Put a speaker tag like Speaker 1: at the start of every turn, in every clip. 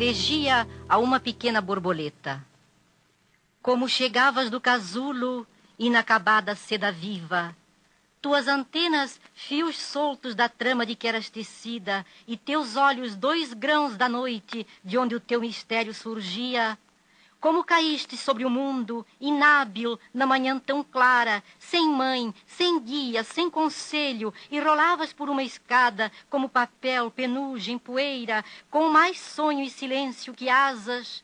Speaker 1: Elegia a uma pequena borboleta. Como chegavas do casulo, inacabada seda viva, tuas antenas, fios soltos da trama de que eras tecida, e teus olhos, dois grãos da noite, de onde o teu mistério surgia, como caíste sobre o mundo, inábil, na manhã tão clara, sem mãe, sem guia, sem conselho, e rolavas por uma escada, como papel, penugem, poeira, com mais sonho e silêncio que asas.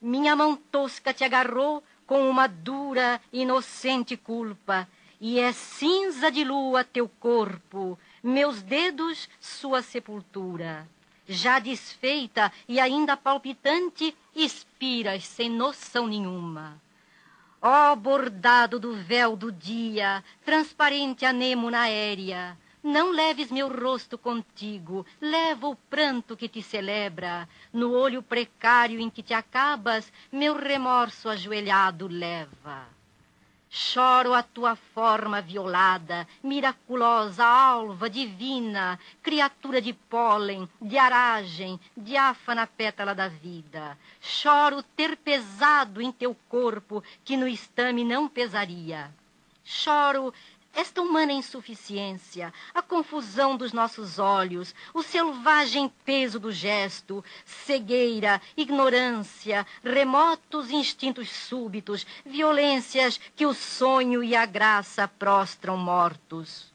Speaker 1: Minha mão tosca te agarrou com uma dura, inocente culpa, e é cinza de lua teu corpo, meus dedos sua sepultura já desfeita e ainda palpitante, expiras sem noção nenhuma. Ó oh, bordado do véu do dia, transparente anêmona aérea, não leves meu rosto contigo, leva o pranto que te celebra, no olho precário em que te acabas, meu remorso ajoelhado leva. Choro a tua forma violada, miraculosa, alva, divina, criatura de pólen, de aragem, diáfana pétala da vida. Choro ter pesado em teu corpo, que no estame não pesaria. Choro esta humana insuficiência, a confusão dos nossos olhos, o selvagem peso do gesto, cegueira, ignorância, remotos instintos súbitos, violências que o sonho e a graça prostram mortos.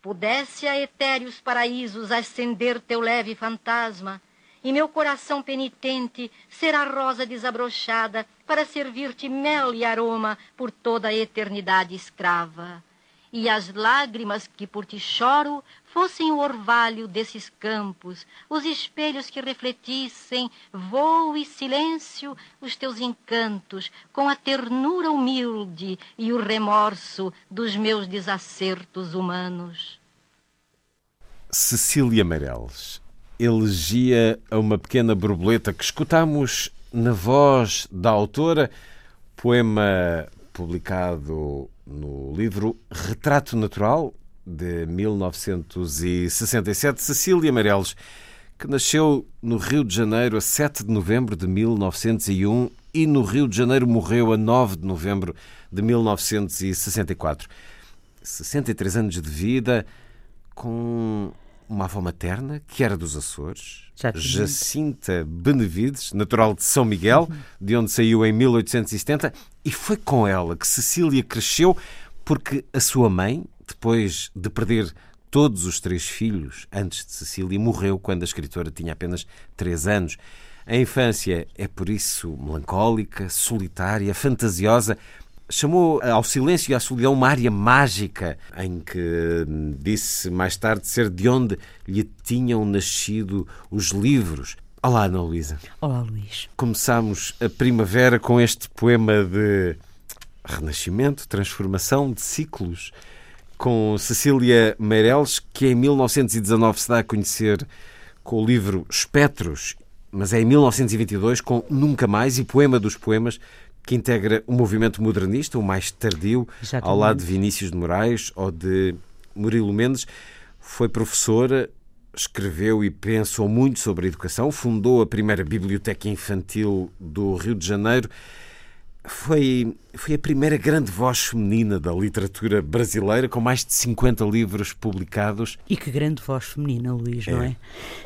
Speaker 1: Pudesse a etéreos paraísos ascender teu leve fantasma, e meu coração penitente será rosa desabrochada para servir-te mel e aroma por toda a eternidade escrava. E as lágrimas que por ti choro fossem o orvalho desses campos, os espelhos que refletissem, voo e silêncio, os teus encantos, com a ternura humilde e o remorso dos meus desacertos humanos.
Speaker 2: Cecília Meireles elegia a uma pequena borboleta que escutamos na voz da autora, poema publicado no livro Retrato Natural, de 1967, Cecília Meireles, que nasceu no Rio de Janeiro a 7 de novembro de 1901 e no Rio de Janeiro morreu a 9 de novembro de 1964. 63 anos de vida, com uma avó materna, que era dos Açores. Jacinta Benevides, natural de São Miguel, uhum. de onde saiu em 1870, e foi com ela que Cecília cresceu, porque a sua mãe, depois de perder todos os três filhos antes de Cecília, morreu quando a escritora tinha apenas três anos. A infância é por isso melancólica, solitária, fantasiosa, chamou ao silêncio e à solidão uma área mágica em que hum, disse mais tarde ser de onde lhe tinham nascido os livros. Olá, Ana Luísa.
Speaker 3: Olá, Luís.
Speaker 2: Começamos a primavera com este poema de renascimento, transformação de ciclos, com Cecília Meireles, que em 1919 se dá a conhecer com o livro Espectros, mas é em 1922 com Nunca Mais e Poema dos Poemas, que integra o movimento modernista, o mais tardio, Exatamente. ao lado de Vinícius de Moraes ou de Murilo Mendes. Foi professora, escreveu e pensou muito sobre a educação, fundou a primeira biblioteca infantil do Rio de Janeiro foi, foi a primeira grande voz feminina da literatura brasileira, com mais de 50 livros publicados.
Speaker 3: E que grande voz feminina, Luís, é. não é?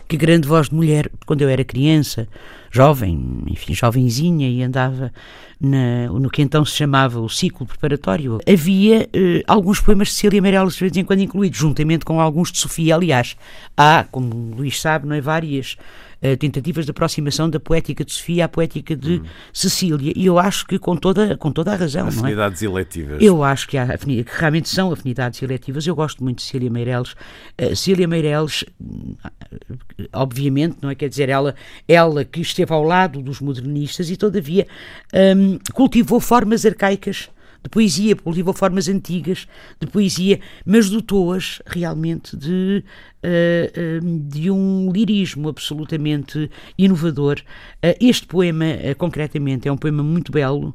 Speaker 3: Que grande voz de mulher. Quando eu era criança, jovem, enfim, jovenzinha, e andava na, no que então se chamava o ciclo preparatório, havia eh, alguns poemas de Cecília Meirelles de vez em quando incluídos, juntamente com alguns de Sofia. Aliás, há, como o Luís sabe, não é, várias uh, tentativas de aproximação da poética de Sofia à poética de hum. Cecília. E eu acho que com toda, com toda a razão.
Speaker 2: Afinidades
Speaker 3: não
Speaker 2: é? eletivas.
Speaker 3: Eu acho que, há, que realmente são afinidades eletivas. Eu gosto muito de Cecília Meireles. Uh, Cecília Meireles, obviamente, não é? Quer dizer, ela, ela que esteve ao lado dos modernistas e, todavia, um, cultivou formas arcaicas de poesia, cultivou formas antigas de poesia, mas dotou-as realmente de, uh, uh, de um lirismo absolutamente inovador. Uh, este poema, concretamente, é um poema muito belo.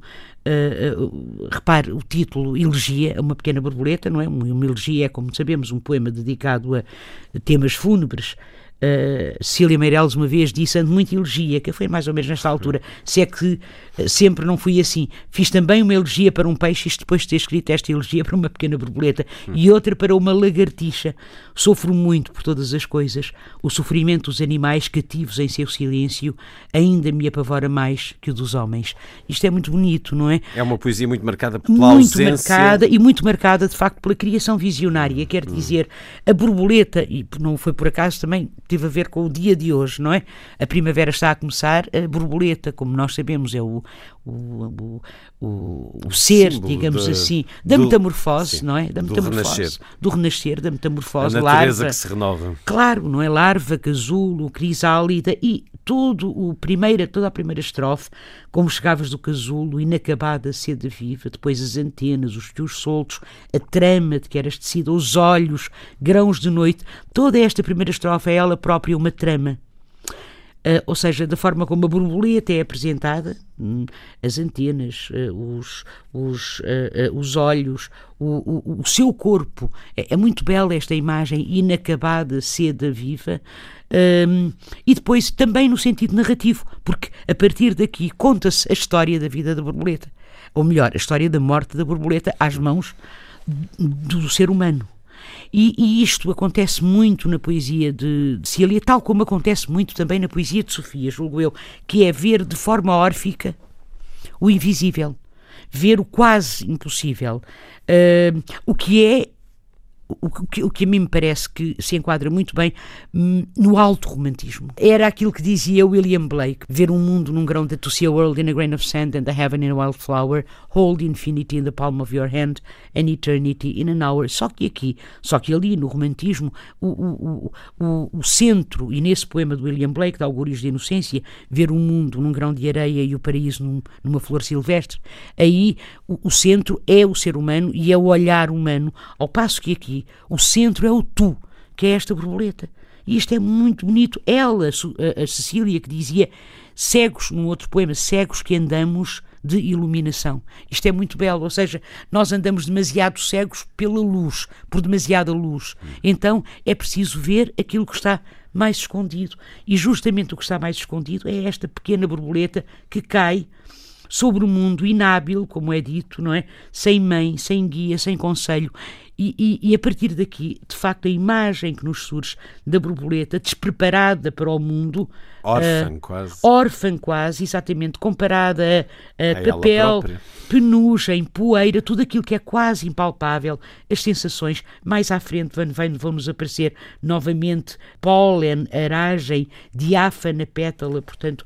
Speaker 3: repare o título, Elegia, uma pequena borboleta, não é? Uma elegia é, como sabemos, um poema dedicado a temas fúnebres Uh, Cília Meireles uma vez disse, ando muito elegia, que foi mais ou menos nesta altura, se é que uh, sempre não fui assim. Fiz também uma elegia para um peixe, isto depois de ter escrito esta elegia para uma pequena borboleta, e outra para uma lagartixa. Sofro muito por todas as coisas. O sofrimento dos animais cativos em seu silêncio ainda me apavora mais que o dos homens. Isto é muito bonito, não é?
Speaker 2: É uma poesia muito marcada pela
Speaker 3: muito
Speaker 2: ausência...
Speaker 3: Muito marcada, e muito marcada, de facto, pela criação visionária. Quer hum. dizer, a borboleta, e não foi por acaso também teve a ver com o dia de hoje, não é? A primavera está a começar, a borboleta, como nós sabemos, é o, o, o, o ser, digamos de, assim, da do, metamorfose, sim, não é? Da metamorfose, do renascer. do renascer, da metamorfose,
Speaker 2: a natureza larva, que se renova.
Speaker 3: Claro, não é? Larva, casulo, crisálida e todo o primeira, toda a primeira estrofe, como chegavas do casulo, inacabada seda viva, depois as antenas, os fios soltos, a trama de que eras tecida, os olhos, grãos de noite, toda esta primeira estrofe é ela própria uma trama. Uh, ou seja, da forma como a borboleta é apresentada, hum, as antenas, uh, os, os, uh, os olhos, o, o, o, seu corpo. É, é, muito bela esta imagem inacabada, seda viva. Um, e depois também no sentido narrativo, porque a partir daqui conta-se a história da vida da borboleta. Ou melhor, a história da morte da borboleta às mãos do ser humano. E, e, isto acontece muito na poesia de, de Cília, tal como acontece muito também na poesia de Sofia, julgo eu, que é ver de forma órfica o invisível, ver o quase impossível, uh, o que é o que, o que a mim me parece que se enquadra muito bem hum, no alto romantismo. Era aquilo que dizia William Blake: ver um mundo num grão de see a world in a grain of sand and the heaven in a wildflower, hold infinity in the palm of your hand and eternity in an hour. Só que aqui, só que ali no romantismo, o, o, o, o centro, e nesse poema do William Blake, de Augúrios de Inocência, ver um mundo num grão de areia e o paraíso num, numa flor silvestre, aí o, o centro é o ser humano e é o olhar humano, ao passo que aqui o centro é o tu, que é esta borboleta. E isto é muito bonito. Ela, a Cecília, que dizia cegos, num outro poema, cegos que andamos de iluminação. Isto é muito belo, ou seja, nós andamos demasiado cegos pela luz, por demasiada luz. Então é preciso ver aquilo que está mais escondido. E justamente o que está mais escondido é esta pequena borboleta que cai sobre o mundo inábil, como é dito, não é? Sem mãe, sem guia, sem conselho. E, e, e, a partir daqui, de facto, a imagem que nos surge da borboleta, despreparada para o mundo,
Speaker 2: órfã uh, quase,
Speaker 3: órfã quase, exatamente, comparada a, a, a papel, penugem, poeira, tudo aquilo que é quase impalpável, as sensações, mais à frente vão, vão nos aparecer novamente pólen, aragem, diáfana pétala, portanto,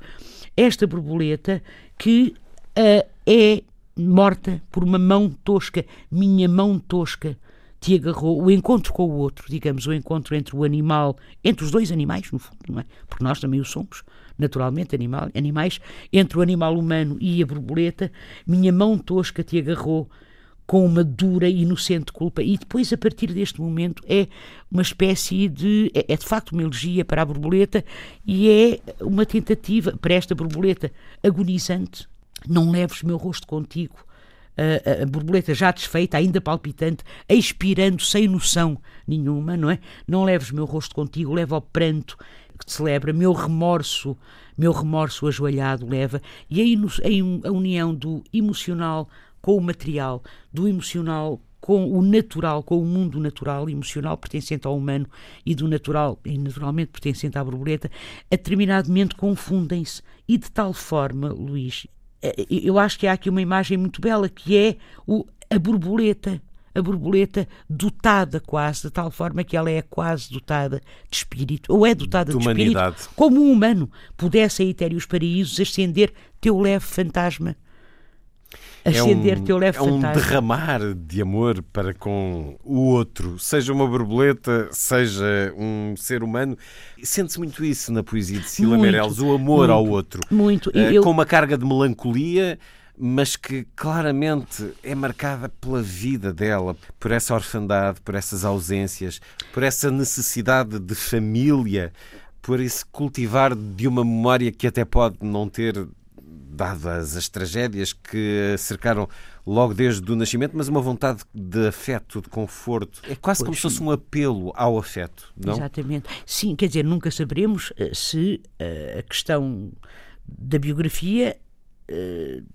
Speaker 3: esta borboleta que uh, é morta por uma mão tosca, minha mão tosca te agarrou, o encontro com o outro, digamos, o encontro entre o animal, entre os dois animais, no fundo, não é? Porque nós também o somos, naturalmente, animal, animais, entre o animal humano e a borboleta, minha mão tosca te agarrou com uma dura e inocente culpa. E depois, a partir deste momento, é uma espécie de. É, é de facto uma elegia para a borboleta e é uma tentativa para esta borboleta agonizante não leves meu rosto contigo. A, a, borboleta já desfeita, ainda palpitante, expirando sem noção nenhuma, não é? Não leves meu rosto contigo, leva ao pranto que te celebra, meu remorso, meu remorso ajoelhado leva, e aí a união do emocional com o material, do emocional com o natural, com o mundo natural, emocional pertencente ao humano e do natural e naturalmente pertencente à borboleta, a determinado momento confundem-se e de tal forma, Luís, eu acho que há aqui uma imagem muito bela que é o, a borboleta a borboleta dotada quase, de tal forma que ela é quase dotada de espírito, ou é dotada de,
Speaker 2: de
Speaker 3: espírito, como um humano pudesse a etéreos paraísos ascender teu leve fantasma acender
Speaker 2: é um,
Speaker 3: teu leve
Speaker 2: é um derramar de amor para com o outro, seja uma borboleta, seja um ser humano. Sente-se muito isso na poesia de Sila Meirelles, o amor
Speaker 3: muito,
Speaker 2: ao outro.
Speaker 3: Muito.
Speaker 2: Uh, eu... Com uma carga de melancolia, mas que claramente é marcada pela vida dela, por essa orfandade, por essas ausências, por essa necessidade de família, por esse cultivar de uma memória que até pode não ter dadas as tragédias que cercaram logo desde o nascimento, mas uma vontade de afeto, de conforto. É quase pois como se fosse um apelo ao afeto, não?
Speaker 3: Exatamente. Sim, quer dizer, nunca saberemos eh, se uh, a questão da biografia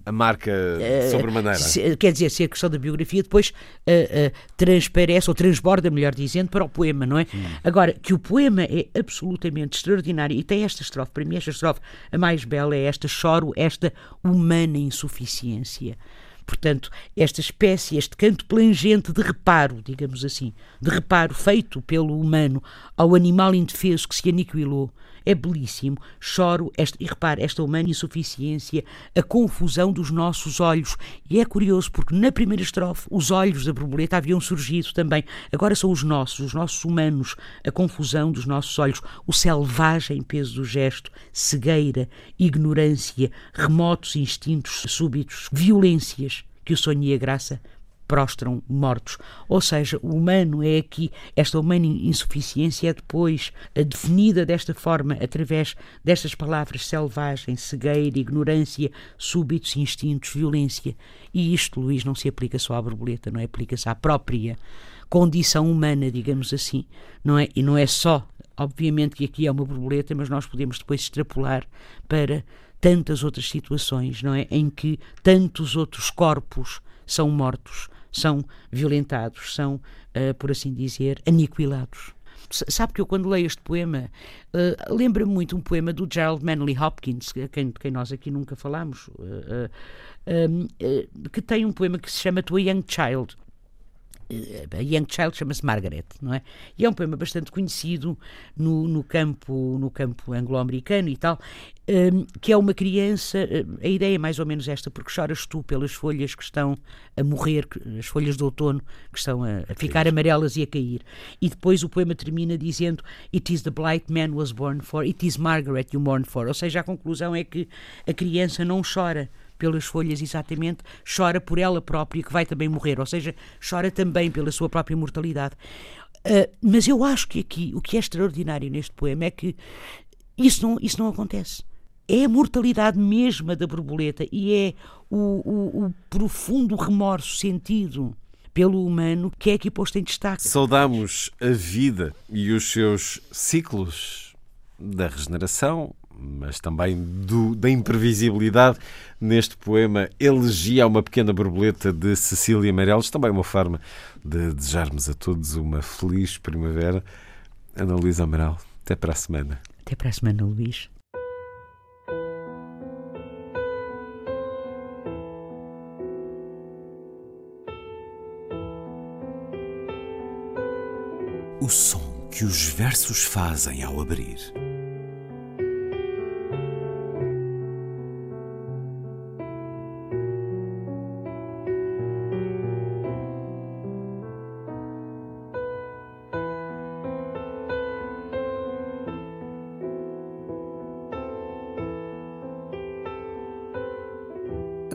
Speaker 2: a marca uh, sobremaneira.
Speaker 3: Quer dizer, se a questão da biografia depois uh, uh, transparece ou transborda, melhor dizendo, para o poema, não é? Hum. Agora, que o poema é absolutamente extraordinário e tem esta estrofe, para mim, esta estrofe a mais bela é esta: choro, esta humana insuficiência. Portanto, esta espécie, este canto plangente de reparo, digamos assim, de reparo feito pelo humano ao animal indefeso que se aniquilou, é belíssimo. Choro, esta, e repare, esta humana insuficiência, a confusão dos nossos olhos. E é curioso porque na primeira estrofe os olhos da borboleta haviam surgido também. Agora são os nossos, os nossos humanos, a confusão dos nossos olhos, o selvagem peso do gesto, cegueira, ignorância, remotos instintos súbitos, violências que o sonho e a graça prostram mortos. Ou seja, o humano é aqui, esta humana insuficiência é depois definida desta forma, através destas palavras selvagem, cegueira, ignorância, súbitos instintos, violência. E isto, Luís, não se aplica só à borboleta, não é? Aplica-se à própria condição humana, digamos assim, não é? E não é só, obviamente que aqui é uma borboleta, mas nós podemos depois extrapolar para tantas outras situações, não é? Em que tantos outros corpos são mortos são violentados, são, uh, por assim dizer, aniquilados. Sabe que eu, quando leio este poema, uh, lembra-me muito um poema do Gerald Manley Hopkins, quem, quem nós aqui nunca falámos, uh, uh, que tem um poema que se chama To a Young Child. A Young Child chama-se Margaret, não é? E é um poema bastante conhecido no, no campo no campo anglo-americano e tal, um, que é uma criança. Hum, a ideia é mais ou menos esta, porque choras tu pelas folhas que estão a morrer, as folhas de outono que estão a, a ficar amarelas e a cair. E depois o poema termina dizendo: It is the blight man was born for, it is Margaret you mourn for. Ou seja, a conclusão é que a criança não chora pelas folhas exatamente, chora por ela própria, que vai também morrer, ou seja, chora também pela sua própria mortalidade. Uh, mas eu acho que aqui o que é extraordinário neste poema é que isso não, isso não acontece. É a mortalidade mesma da borboleta e é o, o, o profundo remorso sentido pelo humano que é aqui posto em destaque.
Speaker 2: Saudamos a vida e os seus ciclos da regeneração, mas também do, da imprevisibilidade neste poema Elegia a uma pequena borboleta de Cecília Meirelles, também uma forma de desejarmos a todos uma feliz primavera. Ana Luísa Amaral, até para a semana.
Speaker 3: Até para a semana, Luís.
Speaker 4: O som que os versos fazem ao abrir.